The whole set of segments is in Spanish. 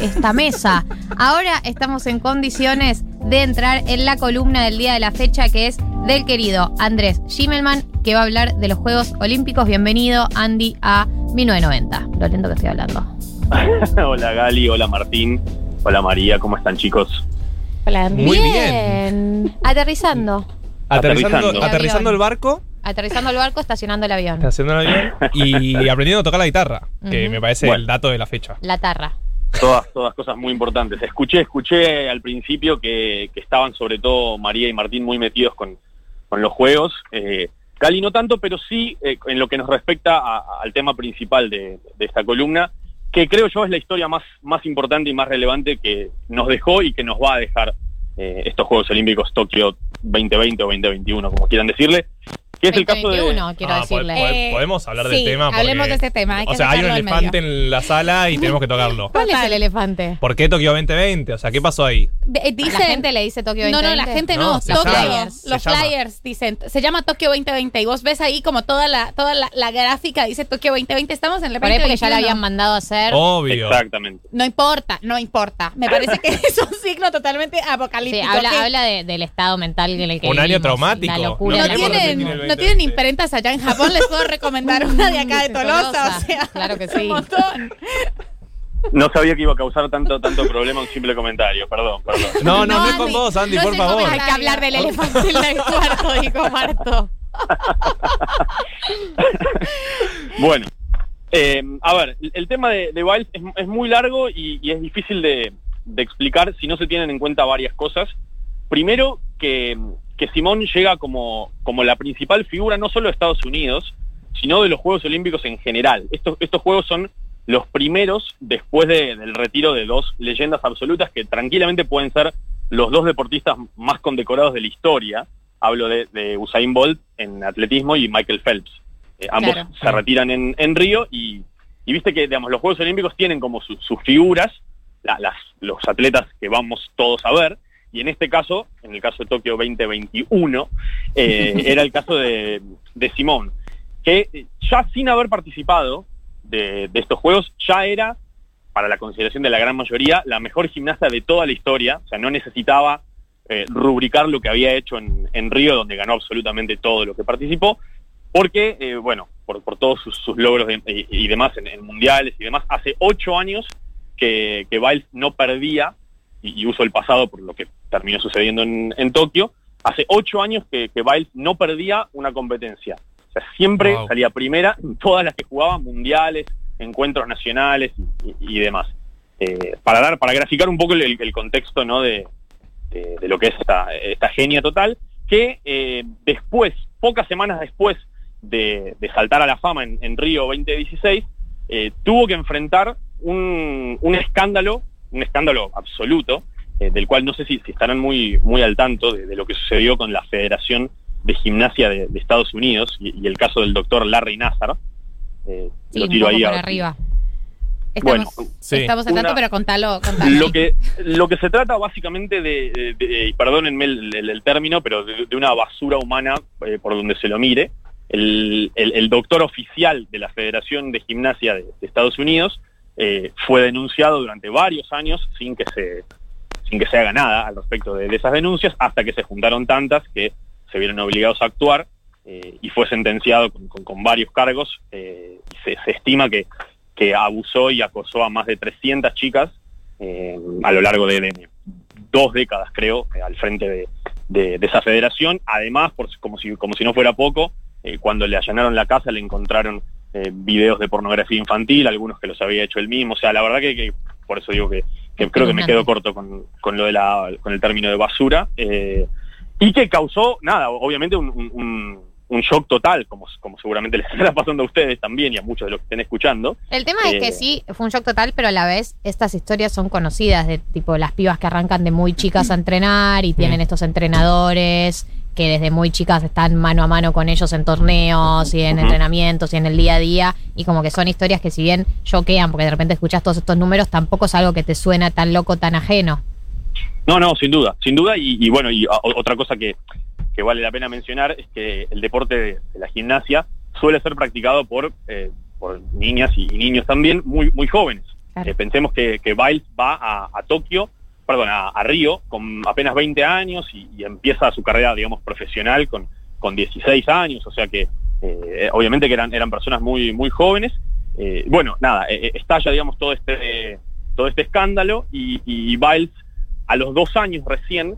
esta mesa. Ahora estamos en condiciones de entrar en la columna del día de la fecha que es del querido Andrés Schimmelman, que va a hablar de los Juegos Olímpicos. Bienvenido, Andy, a 1990. Lo lento que estoy hablando. hola Gali, hola Martín, hola María, ¿cómo están chicos? Hola, Muy bien. Aterrizando. Aterrizando, Aterrizando. aterrizando el barco, Aterrizando el barco, estacionando el avión. haciendo el avión y aprendiendo a tocar la guitarra, que me parece Bueno. el dato de la fecha. La tarra. Todas, todas cosas muy importantes. Escuché, escuché al principio que, que estaban sobre todo María y Martín muy metidos con, con los juegos. Eh, Gali no tanto, pero sí eh, en lo que nos respecta a- al tema principal de, de esta columna, que creo yo es la historia más, más importante y más relevante que nos dejó y que nos va a dejar eh, estos Juegos Olímpicos Tokio 2020 o 2021, como quieran decirle, que es el caso de... 2021, quiero Ah, decirle. po- po- Eh, podemos hablar del sí, tema. porque- hablemos de este tema, hay que o sea, hay un elefante en la sala y tenemos que tocarlo. ¿Cuál es el elefante? ¿Por qué Tokio 2020? O sea, ¿qué pasó ahí? Eh, ¿La gente le dice Tokio no, 2020? no, la gente No, no. Tokio, llama. los flyers dicen, se llama Tokio 2020 y vos ves ahí como toda la toda la, la gráfica dice Tokio 2020, estamos en el Por ahí porque ya la 2021. habían mandado a hacer. Obvio. Exactamente. No importa, no importa. Me parece que es un signo totalmente Sí, apocalíptico. habla, que habla de- del estado mental en el que Un año vivimos, traumático. La locura. no, tienen, no 2020. tienen imprentas allá en Japón, les puedo recomendar una de acá de Tolosa, o sea, claro que un sí. montón. No sabía que iba a causar tanto, tanto problema un simple comentario, perdón, perdón. No, no, no, es con vos, Andy, no por favor. comentario. Hay que hablar del elefante en el cuarto, dijo Marto. Bueno, eh, a ver, el, el tema de, de Biles es, es muy largo y, y es difícil de, de explicar si no se tienen en cuenta varias cosas. Primero, que, que Simón llega como, como la principal figura no solo de Estados Unidos, sino de los Juegos Olímpicos en general. Estos, estos Juegos son los primeros después de- del retiro de dos leyendas absolutas que tranquilamente pueden ser los dos deportistas más condecorados de la historia. Hablo de, de Usain Bolt en atletismo y Michael Phelps. Eh, ambos Claro. se retiran en, en Río y, y viste que digamos, los Juegos Olímpicos tienen como su- sus figuras, la- las, los atletas que vamos todos a ver, y en este caso, en el caso de Tokio 2021, eh, era el caso de, de Simón, que eh, ya sin haber participado de, de estos Juegos, ya era, para la consideración de la gran mayoría, la mejor gimnasta de toda la historia, o sea, no necesitaba eh, rubricar lo que había hecho en, en Río, donde ganó absolutamente todo lo que participó, porque, eh, bueno, por, por todos sus, sus logros de- y, y demás en, en mundiales y demás, hace ocho años que, que Biles no perdía, y, y uso el pasado por lo que terminó sucediendo en, en Tokio, hace ocho años que, que Biles no perdía una competencia. O sea, siempre Wow. salía primera en todas las que jugaba, mundiales, encuentros nacionales y, demás. Eh, para dar, para graficar un poco el, el contexto ¿no? de, de- de lo que es esta, esta genia total, que eh, después, pocas semanas después de, de saltar a la fama en, en Río 2016, eh, tuvo que enfrentar un, un escándalo, un escándalo absoluto, eh, del cual no sé si, si estarán muy, muy al tanto de, de lo que sucedió con la Federación de Gimnasia de, de Estados Unidos y, y el caso del doctor Larry Nassar. Eh, Sí, lo un tiro poco ahí por arriba. Estamos, Bueno, sí. estamos al tanto, Una- pero contalo, contalo. Lo que, lo que se trata básicamente de, de- de- y perdónenme el, el- el término, pero de, de una basura humana eh, por donde se lo mire. El, el- el doctor oficial de la Federación de Gimnasia de, de Estados Unidos eh, fue denunciado durante varios años sin que se sin que se haga nada al respecto de, esas denuncias, hasta que se juntaron tantas que se vieron obligados a actuar eh, y fue sentenciado con, varios cargos. eh, y se, estima que, que abusó y acosó a más de 300 chicas a lo largo de, dos décadas, creo, al frente de, de- esa federación. Además, por, como, si, como si no fuera poco, cuando le allanaron la casa le encontraron eh, videos de pornografía infantil, algunos que los había hecho él mismo. O sea, la verdad que, que por eso digo que, que creo que me quedo corto con, con lo de la, con el término de basura. eh, y que causó, nada, obviamente un, un- un- un shock total, como, como seguramente les estará pasando a ustedes también y a muchos de los que estén escuchando. El tema es que Eh. sí, fue un shock total, pero a la vez estas historias son conocidas de tipo las pibas que arrancan de muy chicas a entrenar y tienen Mm. estos entrenadores que desde muy chicas están mano a mano con ellos en torneos y en entrenamientos y en el día a día y como que son historias que si bien choquean porque de repente escuchas todos estos números, tampoco es algo que te suena tan loco, tan ajeno. No, no, sin duda, sin duda. Y, y bueno, y a- otra cosa que, que vale la pena mencionar es que el deporte de, de la gimnasia suele ser practicado por, eh, por niñas y, y niños también muy, muy jóvenes. Claro. Eh, pensemos que, que Biles va a, a Tokio, perdón, a, Río con apenas 20 años y, empieza su carrera, digamos, profesional con, con 16 años, o sea que eh, obviamente que eran, eran personas muy, muy jóvenes. Eh, bueno, nada, eh, estalla, digamos, todo este, todo este escándalo y, y Biles a los dos años recién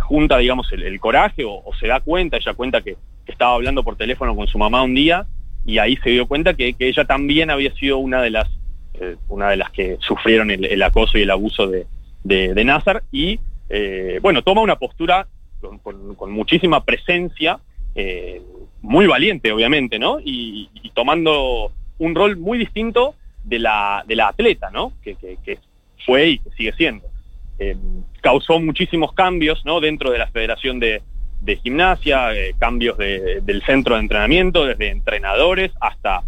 junta, digamos, el, coraje o, se da cuenta, ella cuenta que, estaba hablando por teléfono con su mamá un día y ahí se dio cuenta que, ella también había sido una de las una de las que sufrieron el acoso y el abuso de, de, de Nazar y eh, bueno, toma una postura con, muchísima presencia, eh, muy valiente obviamente, ¿no? Y, tomando un rol muy distinto de la, de la atleta, ¿no? Que, fue y que sigue siendo. Eh, causó muchísimos cambios, ¿no? Dentro de la Federación de, de Gimnasia, cambios de- del centro de entrenamiento, desde entrenadores hasta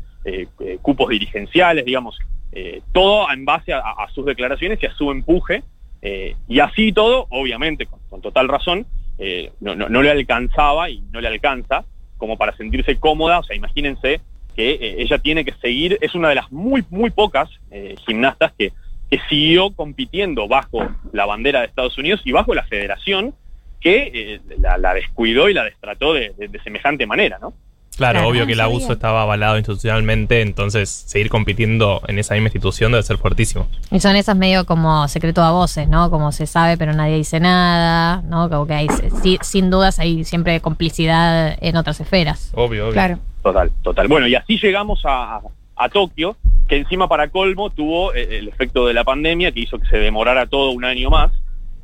cupos dirigenciales, digamos, todo en base a, a sus declaraciones y a su empuje. Eh, y así todo, obviamente, con, total razón, eh, no, no- le alcanzaba y no le alcanza como para sentirse cómoda. O sea, imagínense que eh, ella tiene que seguir, es una de las muy, muy pocas gimnastas que, que siguió compitiendo bajo la bandera de Estados Unidos y bajo la federación que la, descuidó y la destrató de, de- de semejante manera, ¿no? Claro, Claro, obvio no que el sabía. abuso estaba avalado institucionalmente, entonces seguir compitiendo en esa misma institución debe ser fuertísimo. Y son esas medio como secreto a voces, ¿no? Como se sabe pero nadie dice nada, ¿no? Como que hay, sí, sin dudas hay siempre complicidad en otras esferas. Obvio, obvio. Claro. Total, total. Bueno, y así llegamos a, a Tokio, que encima para colmo tuvo eh, el efecto de la pandemia que hizo que se demorara todo un año más.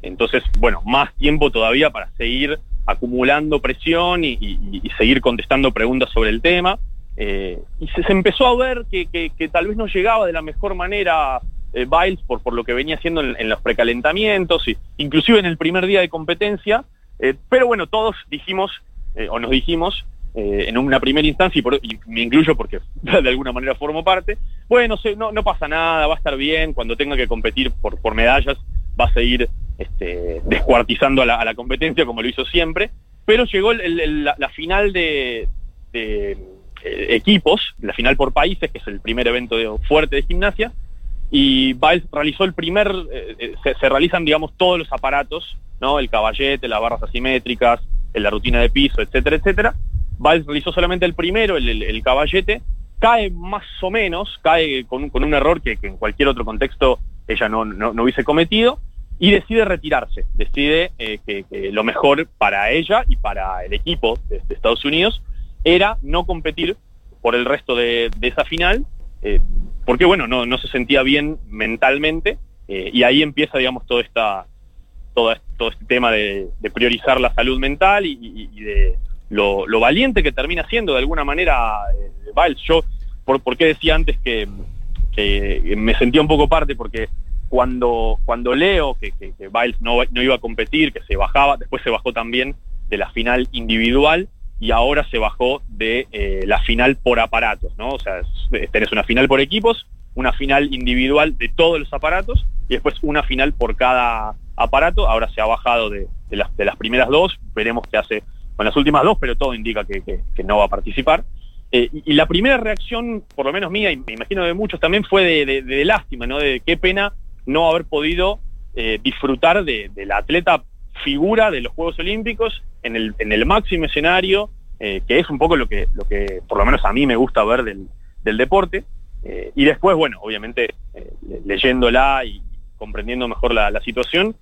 Entonces, bueno, más tiempo todavía para seguir acumulando presión y, y- seguir contestando preguntas sobre el tema. Eh, y se, empezó a ver que, que- tal vez no llegaba de la mejor manera eh, Biles por, por lo que venía haciendo en, en los precalentamientos, y, inclusive en el primer día de competencia. Eh, pero bueno, todos dijimos, eh, o nos dijimos, en una primera instancia, y, por- y me incluyo porque de alguna manera formo parte, bueno, no, no pasa nada, va a estar bien, cuando tenga que competir por medallas, va a seguir este, descuartizando a la, a la competencia como lo hizo siempre, pero llegó el- la, final de, de, eh, equipos, la final por países, que es el primer evento de- fuerte de gimnasia, y Biles realizó el primer, eh, eh, se, se realizan, digamos, todos los aparatos, ¿no? El caballete, las barras asimétricas, la rutina de piso, etcétera, etcétera. Biles realizó solamente el primero, el, el- caballete, cae más o menos, cae con, con un error que, que en cualquier otro contexto ella no, no, no hubiese cometido, y decide retirarse, decide eh, que, lo mejor para ella y para el equipo de, Estados Unidos era no competir por el resto de, esa final, eh, porque bueno, no, no se sentía bien mentalmente, eh, y ahí empieza, digamos, toda esta, todo, est- todo este tema de, priorizar la salud mental y, de lo, valiente que termina siendo de alguna manera Biles. Yo, por, ¿por qué decía antes que me sentía un poco parte? Porque cuando, cuando leo que, que, Biles no, no iba a competir, que se bajaba, después se bajó también de la final individual y ahora se bajó de eh, la final por aparatos, ¿no? O sea, tenés una final por equipos, una final individual de todos los aparatos y después una final por cada aparato. Ahora se ha bajado de, de las, de las primeras dos, veremos qué hace con las últimas dos, pero todo indica que, que- no va a participar. Eh, y, y la primera reacción, por lo menos mía, y me imagino de muchos también, fue de- de lástima, ¿no? De qué pena no haber podido eh, disfrutar de, de la atleta figura de los Juegos Olímpicos en el, en el máximo escenario, eh, que es un poco lo que, lo que por lo menos a mí me gusta ver del, del deporte. Eh, y después, bueno, obviamente le- leyéndola y comprendiendo mejor la, situación,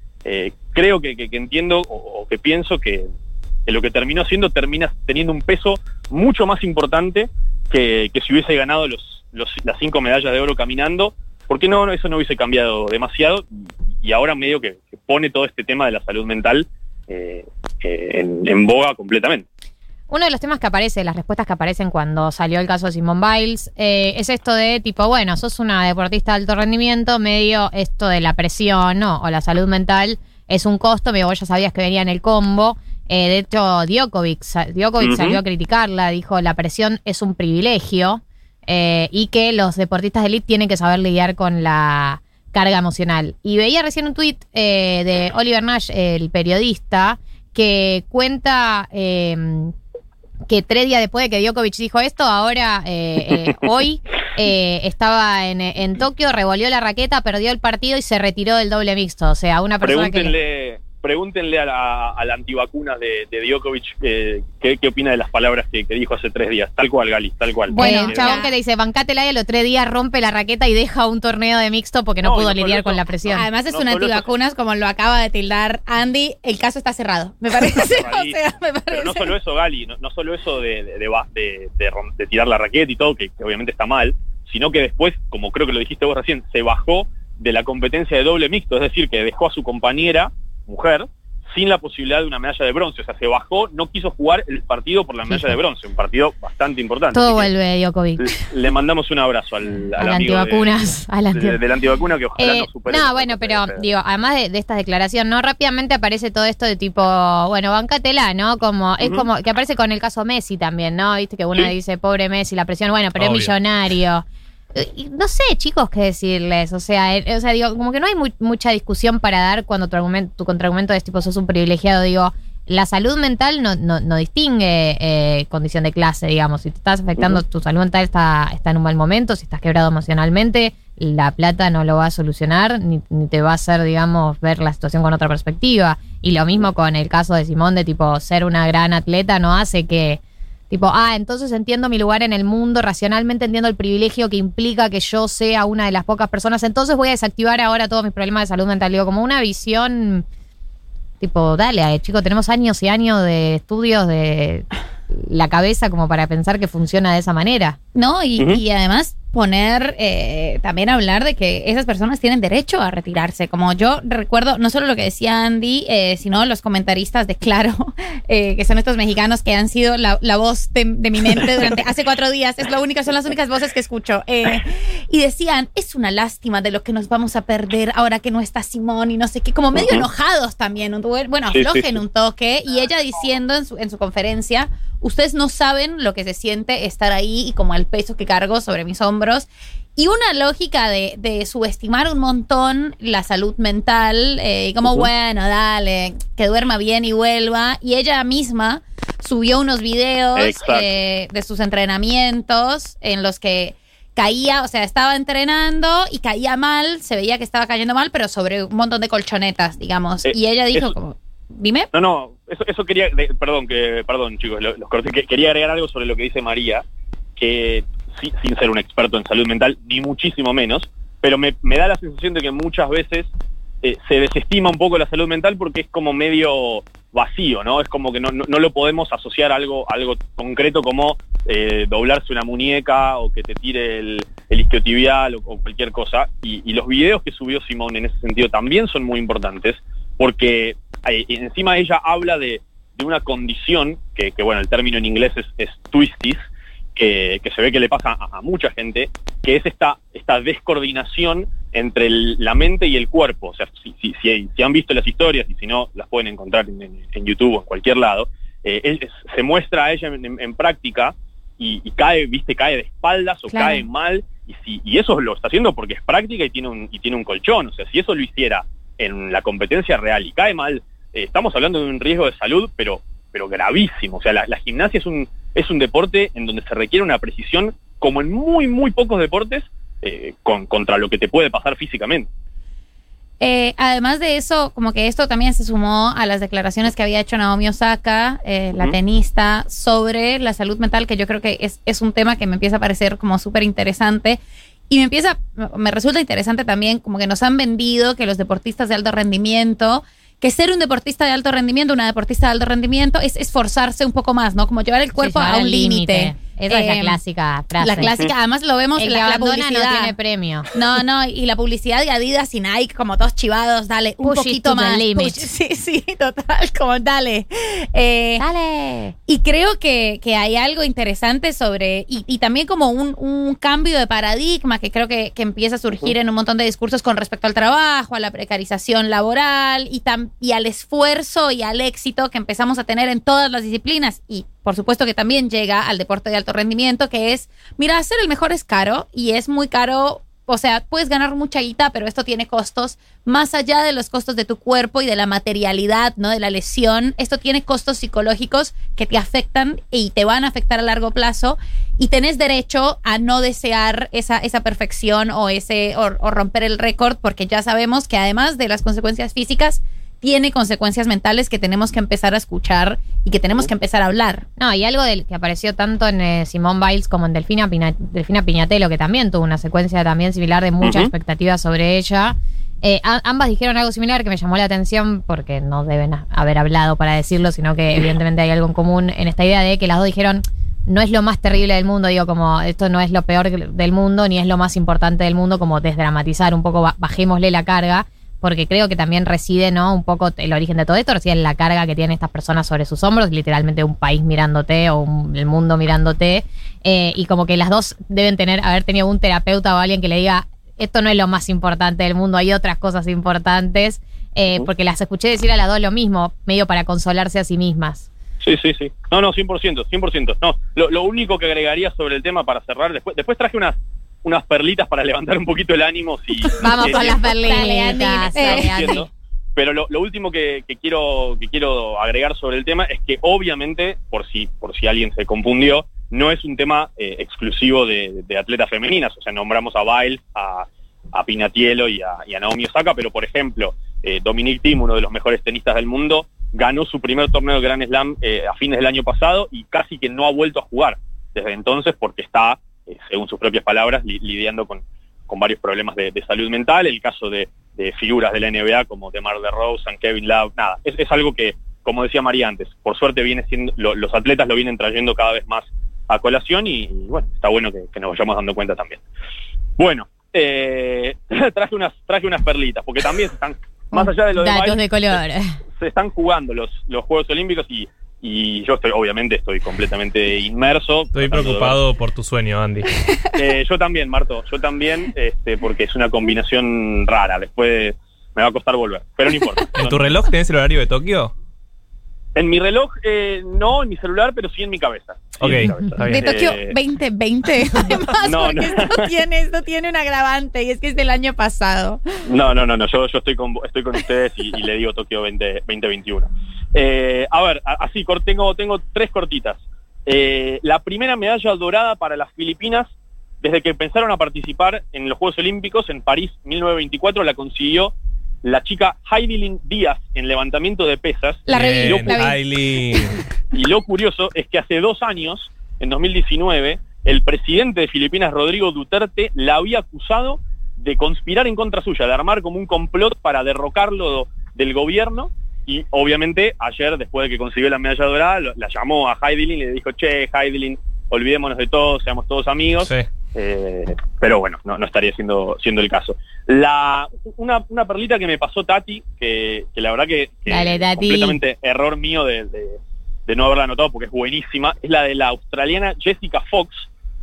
creo que, que- que entiendo o, que pienso que, lo que terminó siendo termina teniendo un peso mucho más importante que, si hubiese ganado los- las cinco medallas de oro caminando, porque no, no, eso no hubiese cambiado demasiado y, ahora medio que, que pone todo este tema de la salud mental eh, eh, en, en boga completamente. Uno de los temas que aparece, las respuestas que aparecen cuando salió el caso de Simone Biles, eh, es esto de tipo, bueno, sos una deportista de alto rendimiento, medio esto de la presión ¿no? o la salud mental es un costo, medio vos ya sabías que venía en el combo. Eh, de hecho, Djokovic, Djokovic Ujú. salió a criticarla, dijo la presión es un privilegio eh, y que los deportistas de elite tienen que saber lidiar con la carga emocional. Y veía recién un tuit eh, de Oliver Nash, el periodista, que cuenta eh, que tres días después de que Djokovic dijo esto, ahora, eh, eh, hoy, eh, estaba en, en Tokio, revolvió la raqueta, perdió el partido y se retiró del doble mixto. O sea, una persona que... Pregúntenle, a la, a la antivacunas de, de Djokovic eh, qué, qué opina de las palabras que, que dijo hace tres días. Tal cual, Gali, tal cual. Bueno, Eh, un chabón que te dice, bancátela y a los tres días rompe la raqueta y deja un torneo de mixto porque no, pudo no lidiar eso. con la presión. Además es No una solo eso. antivacunas, como lo acaba de tildar Andy. El caso está cerrado. Me parece. o sea, me parece. Pero no solo eso, Gali, no, no solo eso de, de, de, ba- de- de rom- de tirar la raqueta y todo, que, que obviamente está mal, sino que después, como creo que lo dijiste vos recién, se bajó de la competencia de doble mixto, es decir, que dejó a su compañera, mujer, sin la posibilidad de una medalla de bronce. O sea, se bajó, no quiso jugar el partido por la medalla de bronce, un partido bastante importante. Todo vuelve, Djokovic. le, le mandamos un abrazo al, al Al amigo de- antivacunas. al de, anti- del antivacuna que ojalá Eh, no supere. no, bueno, pero digo, además de, de esta declaración, ¿no? Rápidamente aparece todo esto de tipo, bueno, bancatela, ¿no? Como, es como que aparece con el caso Messi también, ¿no? Viste que uno Sí. dice, pobre Messi, la presión, bueno, pero Obvio. es millonario. No sé, chicos, qué decirles. O sea, eh, o sea, digo, como que no hay mu- mucha discusión para dar cuando tu argumento, tu contraargumento es tipo, sos un privilegiado, digo. La salud mental no, no, no distingue eh, condición de clase, digamos. Si te estás afectando, tu salud mental está, está en un mal momento, si estás quebrado emocionalmente, la plata no lo va a solucionar, ni, ni te va a hacer, digamos, ver la situación con otra perspectiva. Y lo mismo con el caso de Simón, de tipo, ser una gran atleta no hace que, tipo, ah, entonces entiendo mi lugar en el mundo, racionalmente entiendo el privilegio que implica que yo sea una de las pocas personas, entonces voy a desactivar ahora todos mis problemas de salud mental. Digo, como una visión, tipo, dale, eh, chico, tenemos años y años de estudios de la cabeza como para pensar que funciona de esa manera. No, y, y además poner, eh, también hablar de que esas personas tienen derecho a retirarse. Como yo recuerdo, no solo lo que decía Andy, eh, sino los comentaristas de Claro, eh, que son estos mexicanos que han sido la, la voz de, de mi mente durante hace cuatro días. Es lo único, son las únicas voces que escucho. Eh, y decían, es una lástima de lo que nos vamos a perder ahora que no está Simón y no sé qué, como medio Ujú. enojados también. un- Bueno, Sí, sí, aflojen sí. un toque. Y ella diciendo en su, en su conferencia, ustedes no saben lo que se siente estar ahí y como el peso que cargo sobre mis hombros. Y una lógica de, de subestimar un montón la salud mental, eh, y como, Ujú. bueno, dale, que duerma bien y vuelva. Y ella misma subió unos videos eh, de sus entrenamientos en los que caía, o sea, estaba entrenando y caía mal, se veía que estaba cayendo mal, pero sobre un montón de colchonetas, digamos. Eh, y ella dijo eso- como, dime. No, no, eso, eso quería, de- perdón, que, perdón chicos, lo- los que- quería agregar algo sobre lo que dice María, que sin ser un experto en salud mental, ni muchísimo menos, pero me, me da la sensación de que muchas veces eh, se desestima un poco la salud mental porque es como medio vacío, ¿no? Es como que no, no, lo podemos asociar a algo, algo concreto como eh, doblarse una muñeca o que te tire el, el isquiotibial o, cualquier cosa. Y, los videos que subió Simón en ese sentido también son muy importantes porque eh, encima ella habla de, de una condición que, que, bueno, el término en inglés es, es twisties, que, que se ve que le pasa a, a mucha gente, que es esta, esta descoordinación entre el- la mente y el cuerpo. O sea, si, si, si- si han visto las historias y si no, las pueden encontrar en, en- en YouTube o en cualquier lado, eh, él- se muestra a ella en, en- en práctica y, y cae, viste, cae de espaldas o Claro. cae mal. Y, si, y eso lo está haciendo porque es práctica y tiene, un, y tiene un colchón. O sea, si eso lo hiciera en la competencia real y cae mal, eh, estamos hablando de un riesgo de salud, pero, pero gravísimo. O sea, la, la gimnasia es un, es un deporte en donde se requiere una precisión como en muy, muy pocos deportes eh, con, contra lo que te puede pasar físicamente. Eh, además de eso, como que esto también se sumó a las declaraciones que había hecho Naomi Osaka, eh, la tenista, sobre la salud mental, que yo creo que es, es un tema que me empieza a parecer como súper interesante. Y me empieza, me resulta interesante también como que nos han vendido que los deportistas de alto rendimiento, que ser un deportista de alto rendimiento, una deportista de alto rendimiento, es esforzarse un poco más, ¿no? Como llevar el cuerpo Sí, a un límite. Esa es la Eh, clásica frase. La clásica, además lo vemos en la, la publicidad. no tiene premio. No, no, y la publicidad de Adidas y Nike, como todos chivados, dale, un Push it poquito más. push- sí, sí, total, como dale. Eh, Dale. y creo que, que hay algo interesante sobre, y, y también como un, un cambio de paradigma que creo que, que empieza a surgir en un montón de discursos con respecto al trabajo, a la precarización laboral y, tam- y al esfuerzo y al éxito que empezamos a tener en todas las disciplinas. Y por supuesto que también llega al deporte de alto rendimiento, que es, mira, ser el mejor es caro y es muy caro o sea, puedes ganar mucha guita, pero esto tiene costos más allá de los costos de tu cuerpo y de la materialidad, ¿no? De la lesión. Esto tiene costos psicológicos que te afectan y te van a afectar a largo plazo y tenés derecho a no desear esa, esa perfección o, ese, o, o romper el récord porque ya sabemos que además de las consecuencias físicas, tiene consecuencias mentales que tenemos que empezar a escuchar y que tenemos que empezar a hablar. No, y algo del que apareció tanto en eh, Simone Biles como en Delfina, Pina- Delfina Piñatelo, que también tuvo una secuencia también similar de mucha Ujú. expectativa sobre ella. Eh, a- ambas dijeron algo similar que me llamó la atención porque no deben haber hablado para decirlo, sino que evidentemente hay algo en común en esta idea de que las dos dijeron no es lo más terrible del mundo, digo como esto no es lo peor del mundo ni es lo más importante del mundo, como desdramatizar un poco, ba- bajémosle la carga porque creo que también reside, ¿no? Un poco el origen de todo esto, reside en la carga que tienen estas personas sobre sus hombros, literalmente un país mirándote o un- el mundo mirándote, eh, y como que las dos deben tener, haber tenido un terapeuta o alguien que le diga, esto no es lo más importante del mundo, hay otras cosas importantes, eh, porque las escuché decir a las dos lo mismo, medio para consolarse a sí mismas. Sí, sí, sí. No, no, 100%, 100%. No, lo, lo único que agregaría sobre el tema para cerrar, después, después traje unas, unas perlitas para levantar un poquito el ánimo. Si, Vamos si- con las perlitas, Eh. dale. Pero lo, lo último que, que quiero que quiero agregar sobre el tema es que obviamente, por si por si alguien se confundió, no es un tema eh, exclusivo de, de atletas femeninas. O sea, nombramos a Biles, a, a Pinatielo y a, y a Naomi Osaka, pero por ejemplo, eh, Dominic Thiem, uno de los mejores tenistas del mundo, ganó su primer torneo de Grand Slam eh, a fines del año pasado y casi que no ha vuelto a jugar desde entonces porque está, según sus propias palabras, li- lidiando con, con varios problemas de, de salud mental. El caso de, de figuras de la NBA como DeMar DeRozan, Kevin Love, nada, es, es algo que, como decía María antes, por suerte viene siendo, lo- los atletas lo vienen trayendo cada vez más a colación y, y, bueno, está bueno que, que nos vayamos dando cuenta también. Bueno, eh, traje unas traje unas perlitas porque también se están más allá de lo de Datos Biles, de color. se están jugando los, los Juegos Olímpicos y, y yo estoy, obviamente, estoy completamente inmerso. Estoy de preocupado por tu sueño, Andy. Eh, yo también, Marto, yo también, este, porque es una combinación rara. Después me va a costar volver, pero no importa. ¿En tu reloj tenés el horario de Tokio? En mi reloj, eh, no en mi celular, pero sí en mi cabeza. Sí Ok, mi cabeza. De. Tokio Eh, 2020, además, No, porque no. esto tiene, esto tiene un agravante y es que es del año pasado. No, no, no, no. Yo, yo estoy con estoy con ustedes y, y le digo Tokio 20, 2021. Eh, a ver, así tengo tengo tres cortitas. Eh, la primera medalla dorada para las Filipinas desde que empezaron a participar en los Juegos Olímpicos en París 1924 la consiguió la chica Heidelin Díaz en levantamiento de pesas. La vi. Aileen. Y lo curioso es que hace dos años, en 2019, el presidente de Filipinas, Rodrigo Duterte, la había acusado de conspirar en contra suya, de armar como un complot para derrocarlo del gobierno. Y obviamente ayer, después de que consiguió la medalla dorada, lo- la llamó a Heidelin y le dijo, che, Heidelin, olvidémonos de todo, seamos todos amigos. Sí. Eh, pero bueno, no, no estaría siendo, siendo el caso. La, una, una perlita que me pasó Tati, que, que la verdad que, que Dale, Tati. completamente error mío de, de- de no haberla anotado porque es buenísima, es la de la australiana Jessica Fox,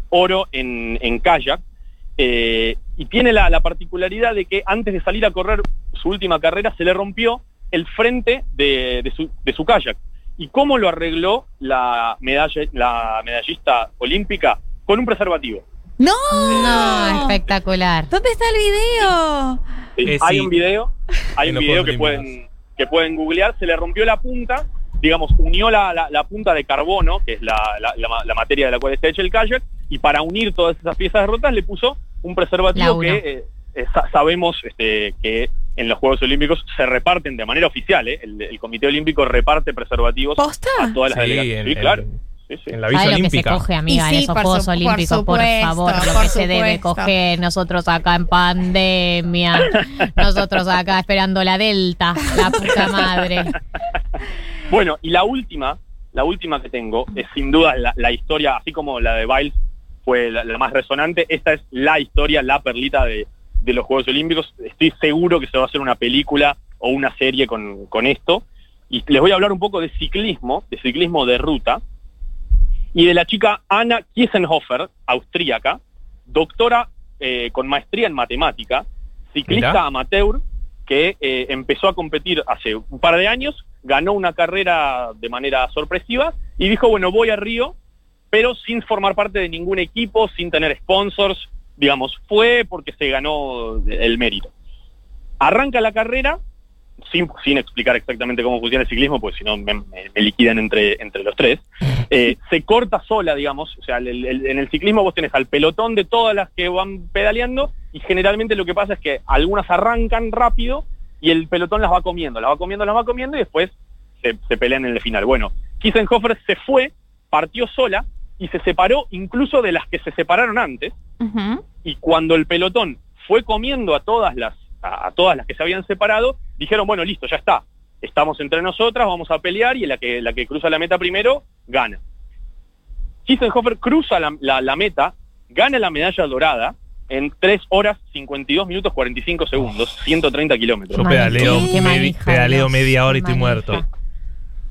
oro en, en kayak. Eh, y tiene la, la particularidad de que antes de salir a correr su última carrera se le rompió el frente de, de su, de su kayak. ¿Y cómo lo arregló la, medalla, la medallista olímpica? Con un preservativo. ¡No! No, espectacular. ¿Dónde está el video? Sí, Eh, hay sí. un video, hay un video que pueden, que pueden googlear, se le rompió la punta, digamos, unió la, la- la punta de carbono, que es la, la- la ma- la materia de la cual está hecho el kayak, y para unir todas esas piezas rotas le puso un preservativo que eh, eh, sa- sabemos este, que en los Juegos Olímpicos se reparten de manera oficial, ¿eh? el, el Comité Olímpico reparte preservativos ¿Posta? a todas las Sí, delegaciones. en, Sí, claro. en- Sí, sí. en la Villa ¿Sabes lo que se Olímpica. coge, amiga, Y sí, en esos por Juegos su- por Olímpicos? Por, supuesto, favor, lo por que se debe supuesto. coger. Nosotros acá en pandemia. nosotros acá esperando la Delta. La puta madre. Bueno, y la última, la última que tengo, es sin duda la, la historia, así como la de Biles fue la, la más resonante, esta es la historia, la perlita de, de los Juegos Olímpicos. Estoy seguro que se va a hacer una película o una serie con, con esto. Y les voy a hablar un poco de ciclismo, de ciclismo de ruta, y de la chica Anna Kiesenhofer, austríaca, doctora eh, con maestría en matemática, ciclista Mirá. amateur, que eh, empezó a competir hace un par de años, ganó una carrera de manera sorpresiva y dijo, bueno, voy a Río, pero sin formar parte de ningún equipo, sin tener sponsors, digamos, fue porque se ganó el mérito. Arranca la carrera, sin, sin explicar exactamente cómo funciona el ciclismo, porque si no me, me- me liquidan entre, entre los tres, eh, se corta sola, digamos, o sea, el- el- en el ciclismo vos tenés al pelotón de todas las que van pedaleando y generalmente lo que pasa es que algunas arrancan rápido y el pelotón las va comiendo, las va comiendo, las va comiendo y después se, se pelean en el final. Bueno, Kissenhofer se fue, partió sola y se separó incluso de las que se separaron antes y cuando el pelotón fue comiendo a todas las a, a todas las que se habían separado, dijeron, bueno, listo, ya está. Estamos entre nosotras, vamos a pelear y la que la que cruza la meta primero gana. Kissenhofer cruza la, la- la meta, gana la medalla dorada en 3 horas 52 minutos 45 segundos, 130 kilómetros. Yo pedaleo, manija, pedaleo media hora y estoy manija. muerto.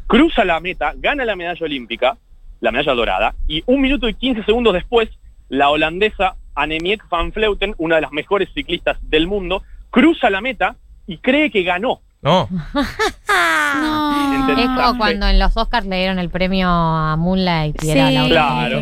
cruza la meta, gana la medalla olímpica, la medalla dorada, y un minuto y 15 segundos después, la holandesa Annemiek van Vleuten, una de las mejores ciclistas del mundo, cruza la meta y cree que ganó. No, No. Es como cuando en los Oscars le dieron el premio a Moonlight y era la Claro.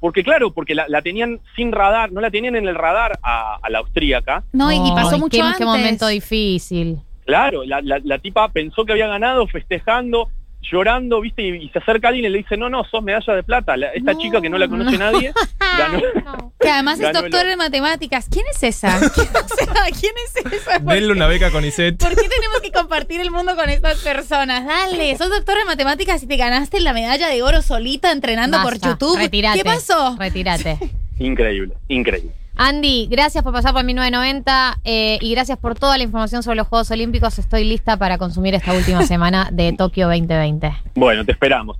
Porque claro, porque la, la tenían sin radar, no la tenían en el radar a, a la austríaca. No, y, y pasó Ay, mucho qué, antes. qué momento difícil. Claro, la, la- la tipa pensó que había ganado, festejando, llorando, ¿viste? Y, y se acerca alguien y le dice, no, no, sos medalla de plata. La- esta No, chica que no la conoce nadie, ganó. Que además es Ganó doctor el- en matemáticas. ¿Quién es esa? ¿Quién, o sea, ¿quién es esa? ¿Por, denle una beca con Iset. por qué tenemos que compartir el mundo con estas personas? Dale, sos doctor en matemáticas y te ganaste la medalla de oro solita entrenando por YouTube. Retirate, ¿Qué pasó? Retírate. Increíble, increíble. Andy, gracias por pasar por 1990 eh, y gracias por toda la información sobre los Juegos Olímpicos. Estoy lista para consumir esta última semana de Tokio 2020. Bueno, te esperamos.